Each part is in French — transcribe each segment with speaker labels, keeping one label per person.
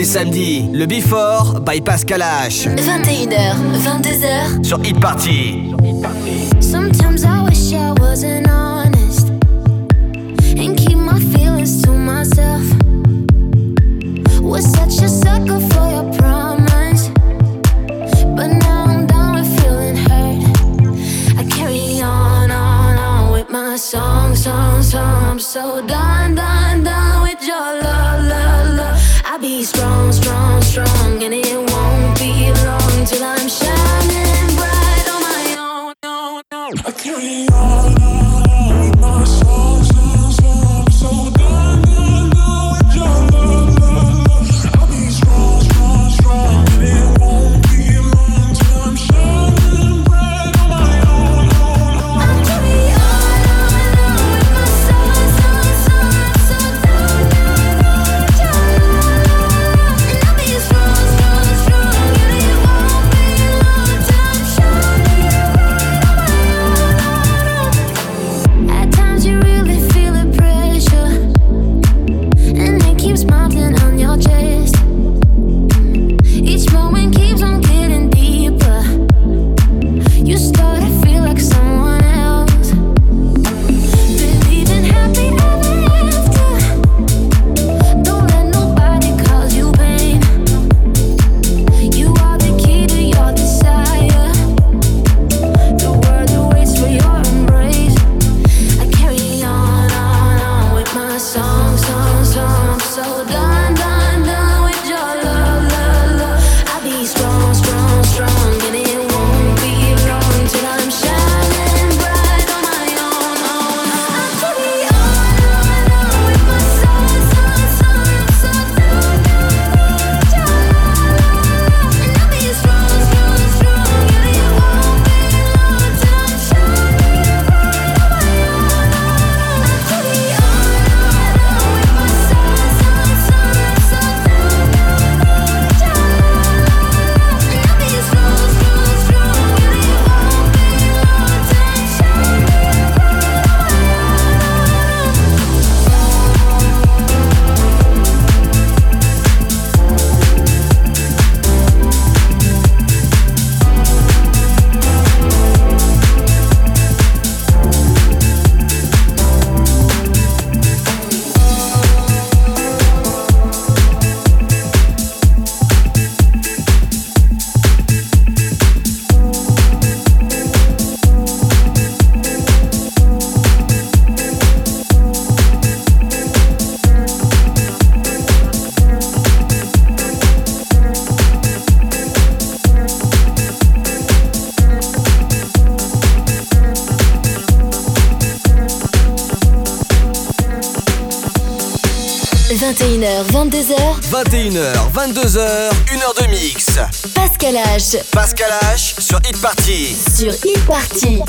Speaker 1: Samedi, le Before by Pascal H.
Speaker 2: 21h, 22h.
Speaker 1: Sur Hit Party.
Speaker 3: Sometimes I wish I wasn't honest. And keep my feelings to myself. Was such a sucker for your promise. But now I'm done with feeling hurt. I carry on, on, on with my song, song, song. I'm so done, done, done with your love, love, strong, strong, strong, and it won't be long till I'm shining bright on my own. No, no. I carry on
Speaker 4: 22h,
Speaker 5: 1h de mix.
Speaker 4: Pascal H.
Speaker 5: Pascal H sur Hit Party.
Speaker 4: Sur Hit Party.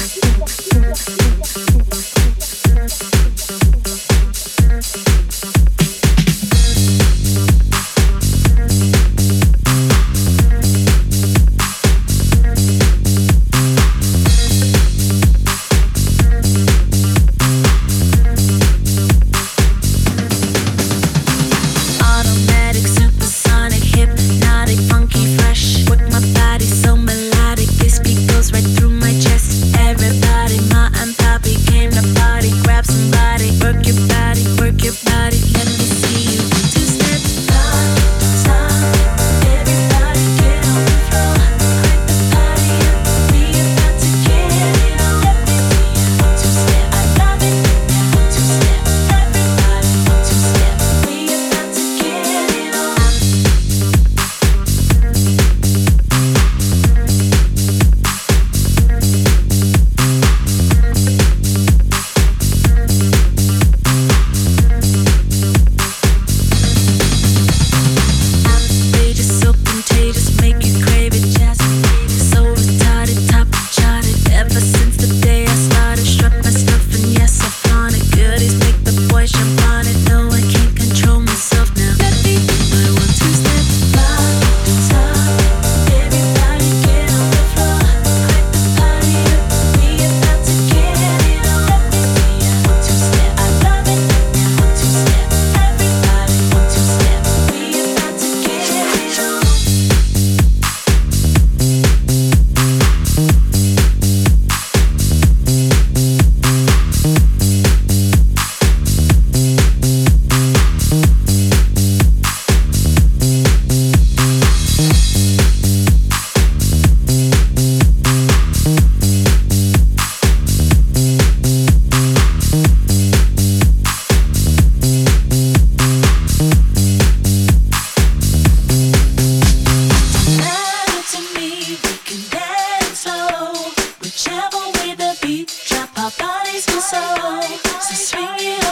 Speaker 6: So
Speaker 5: swing it.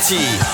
Speaker 5: Sur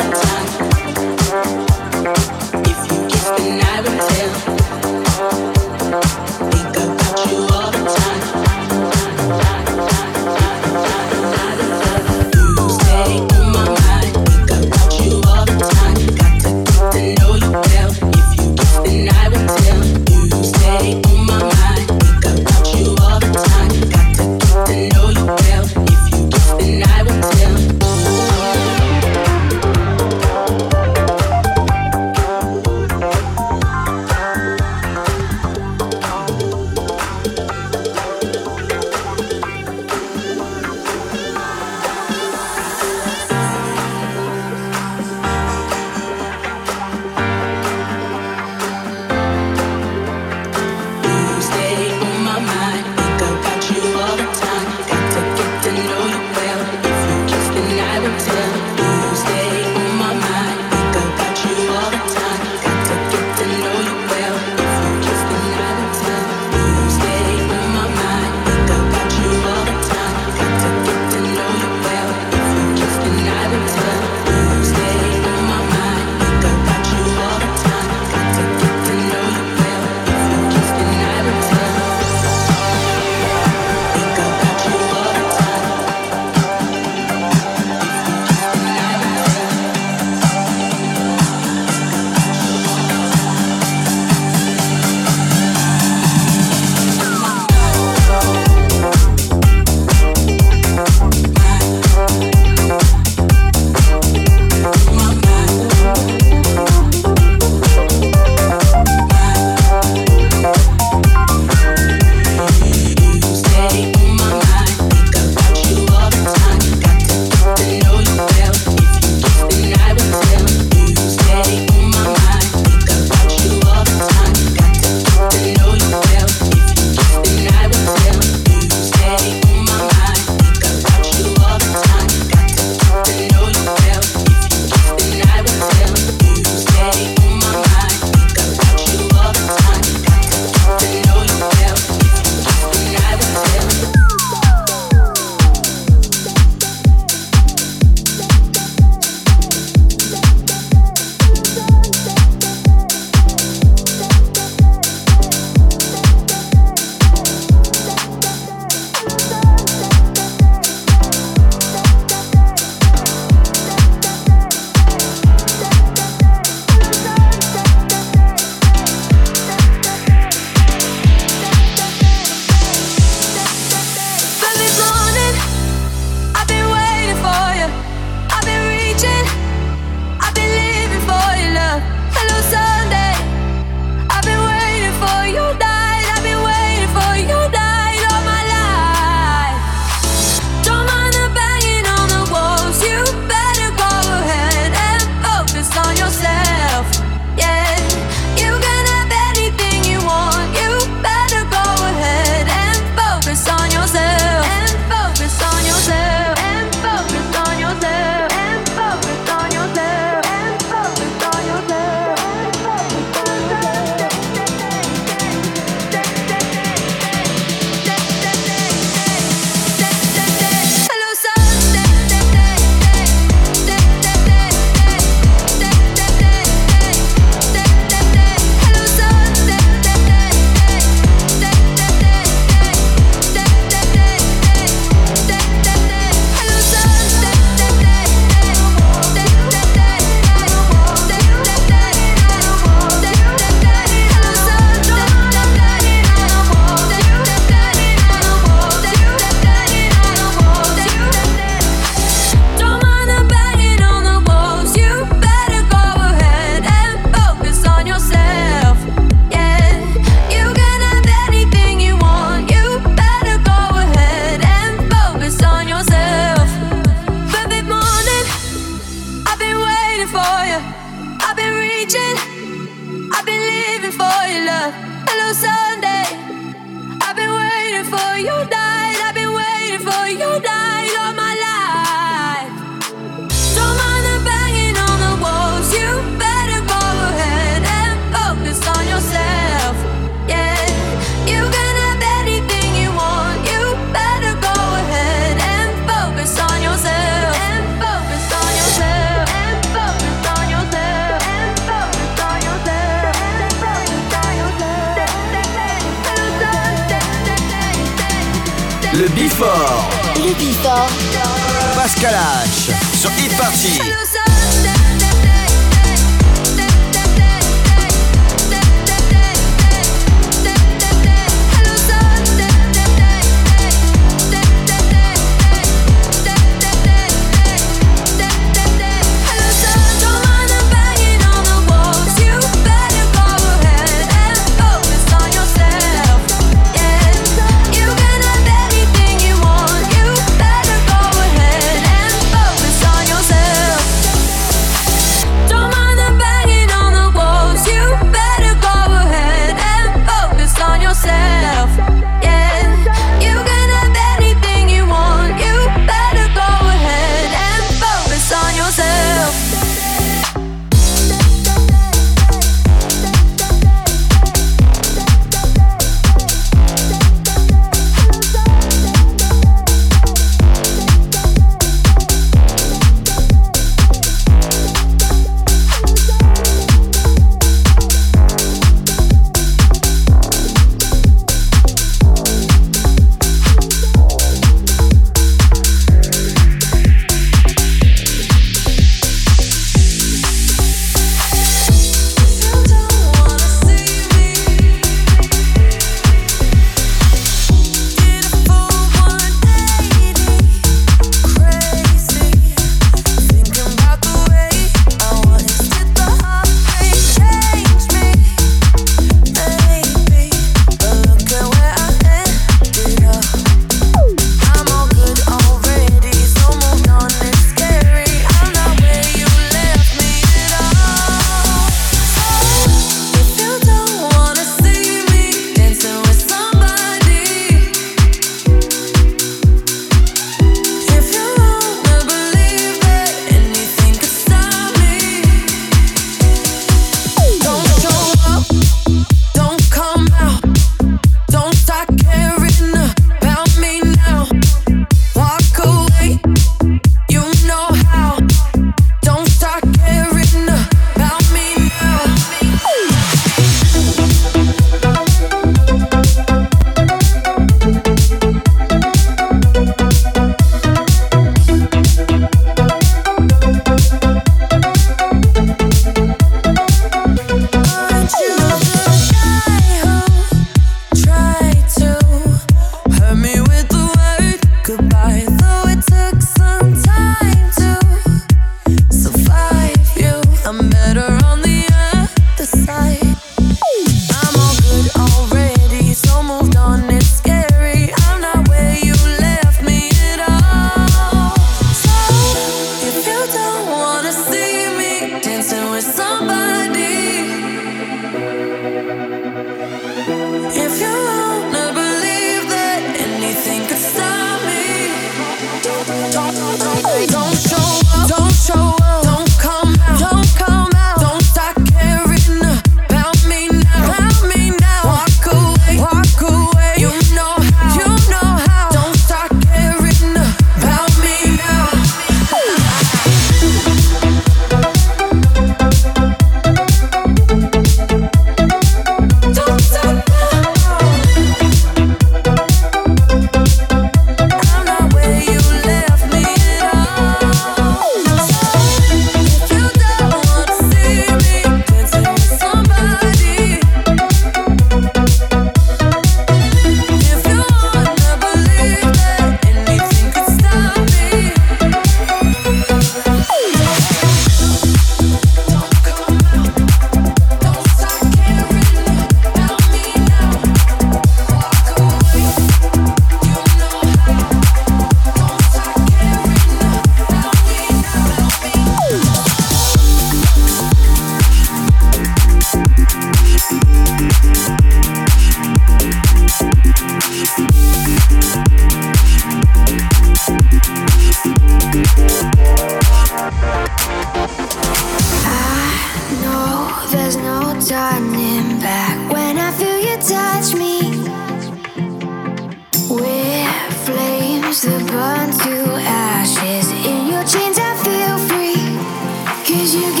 Speaker 7: you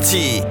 Speaker 1: 气。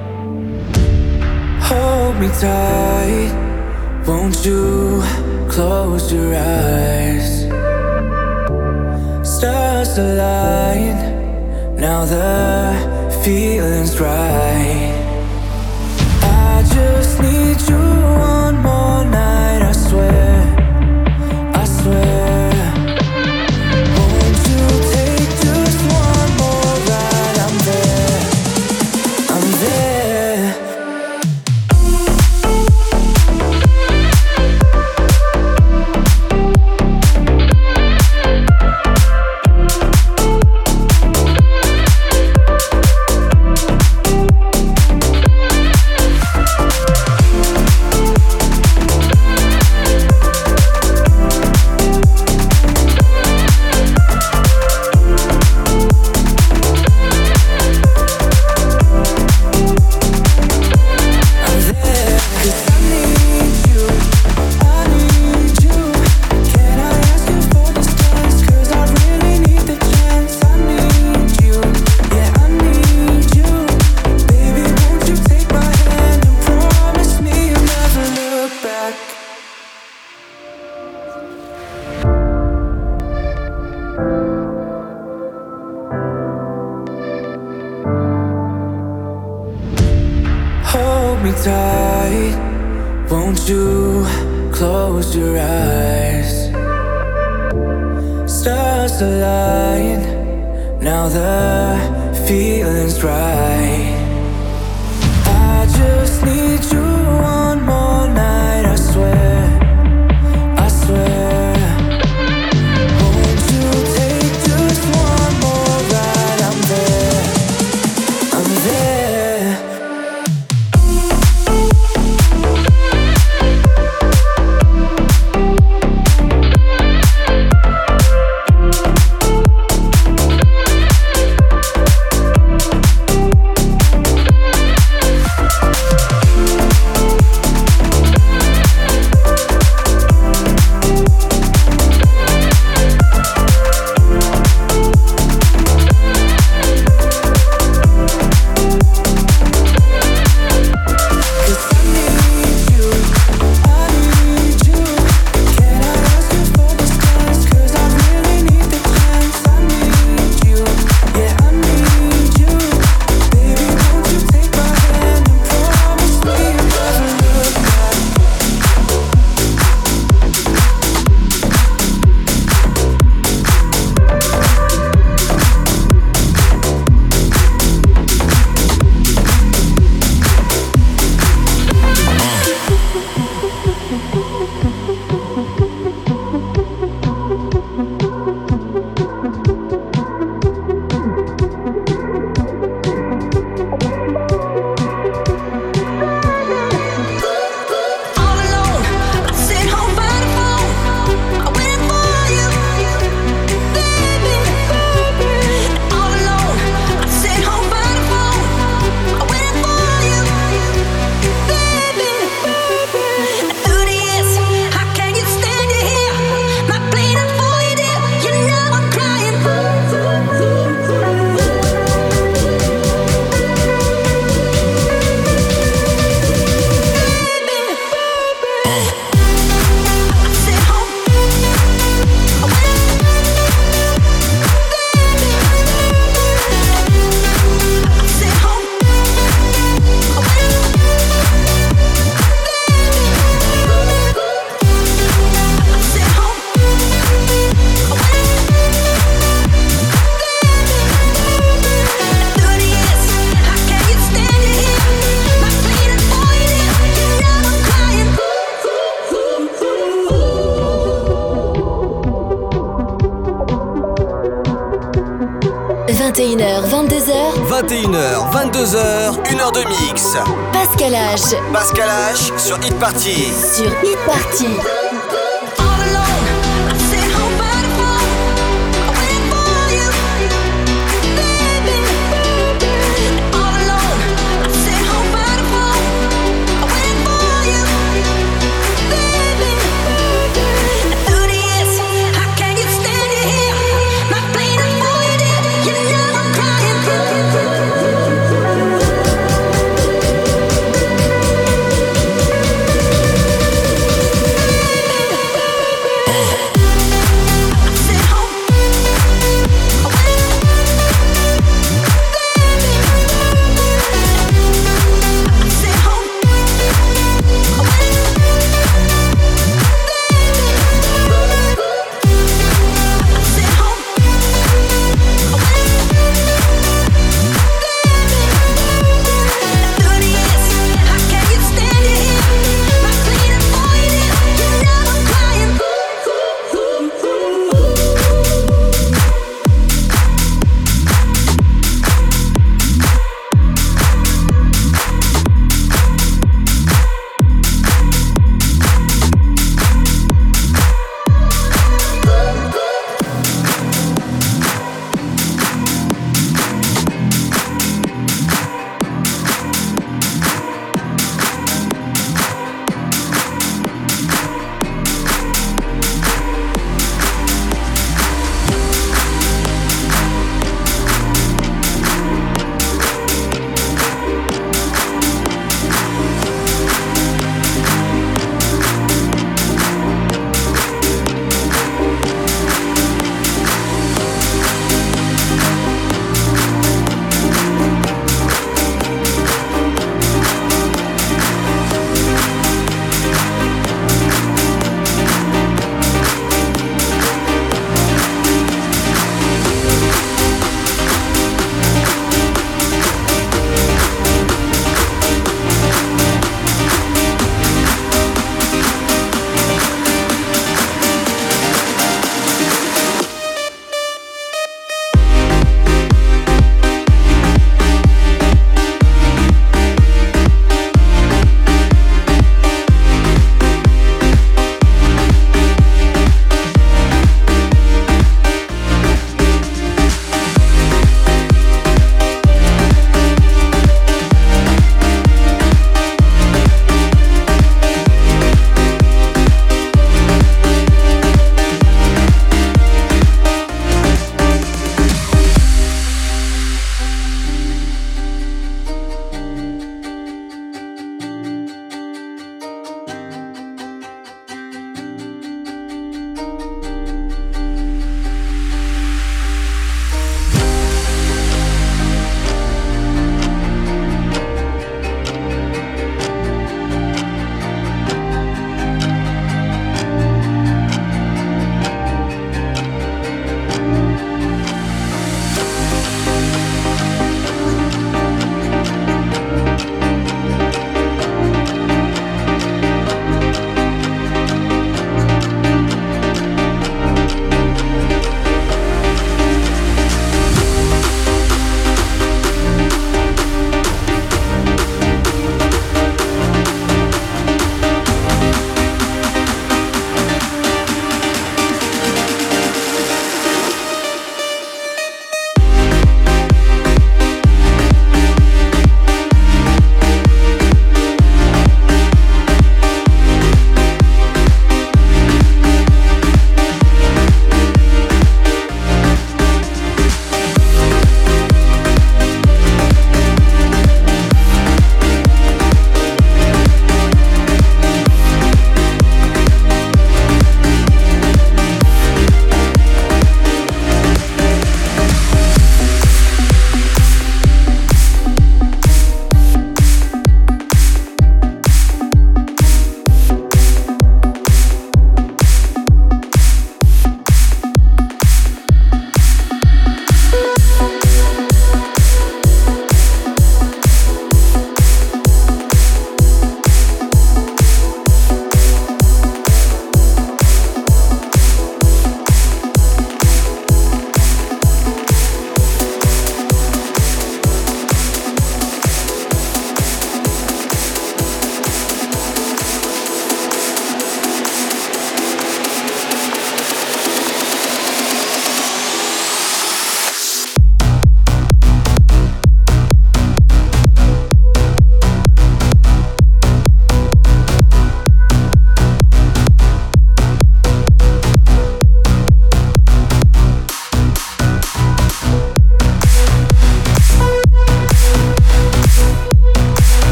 Speaker 8: 21h, 22h.
Speaker 5: 21h, 22h, 1h de mix.
Speaker 8: Pascal H.
Speaker 5: Pascal H sur Hit Party.
Speaker 8: Sur Hit Party.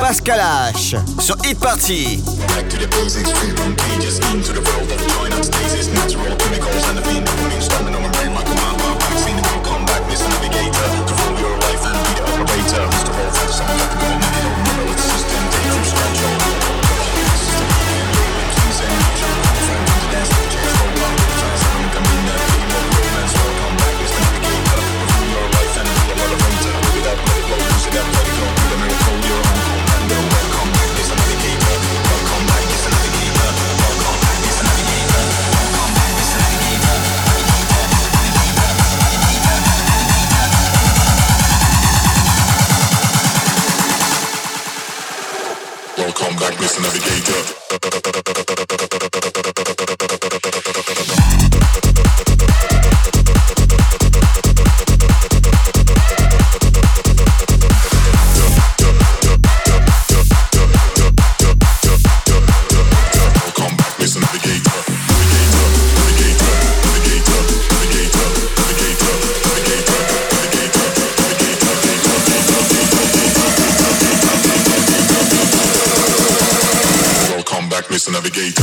Speaker 1: Pascal H. Sur Hit Party.
Speaker 9: Back, Mr. Navigator.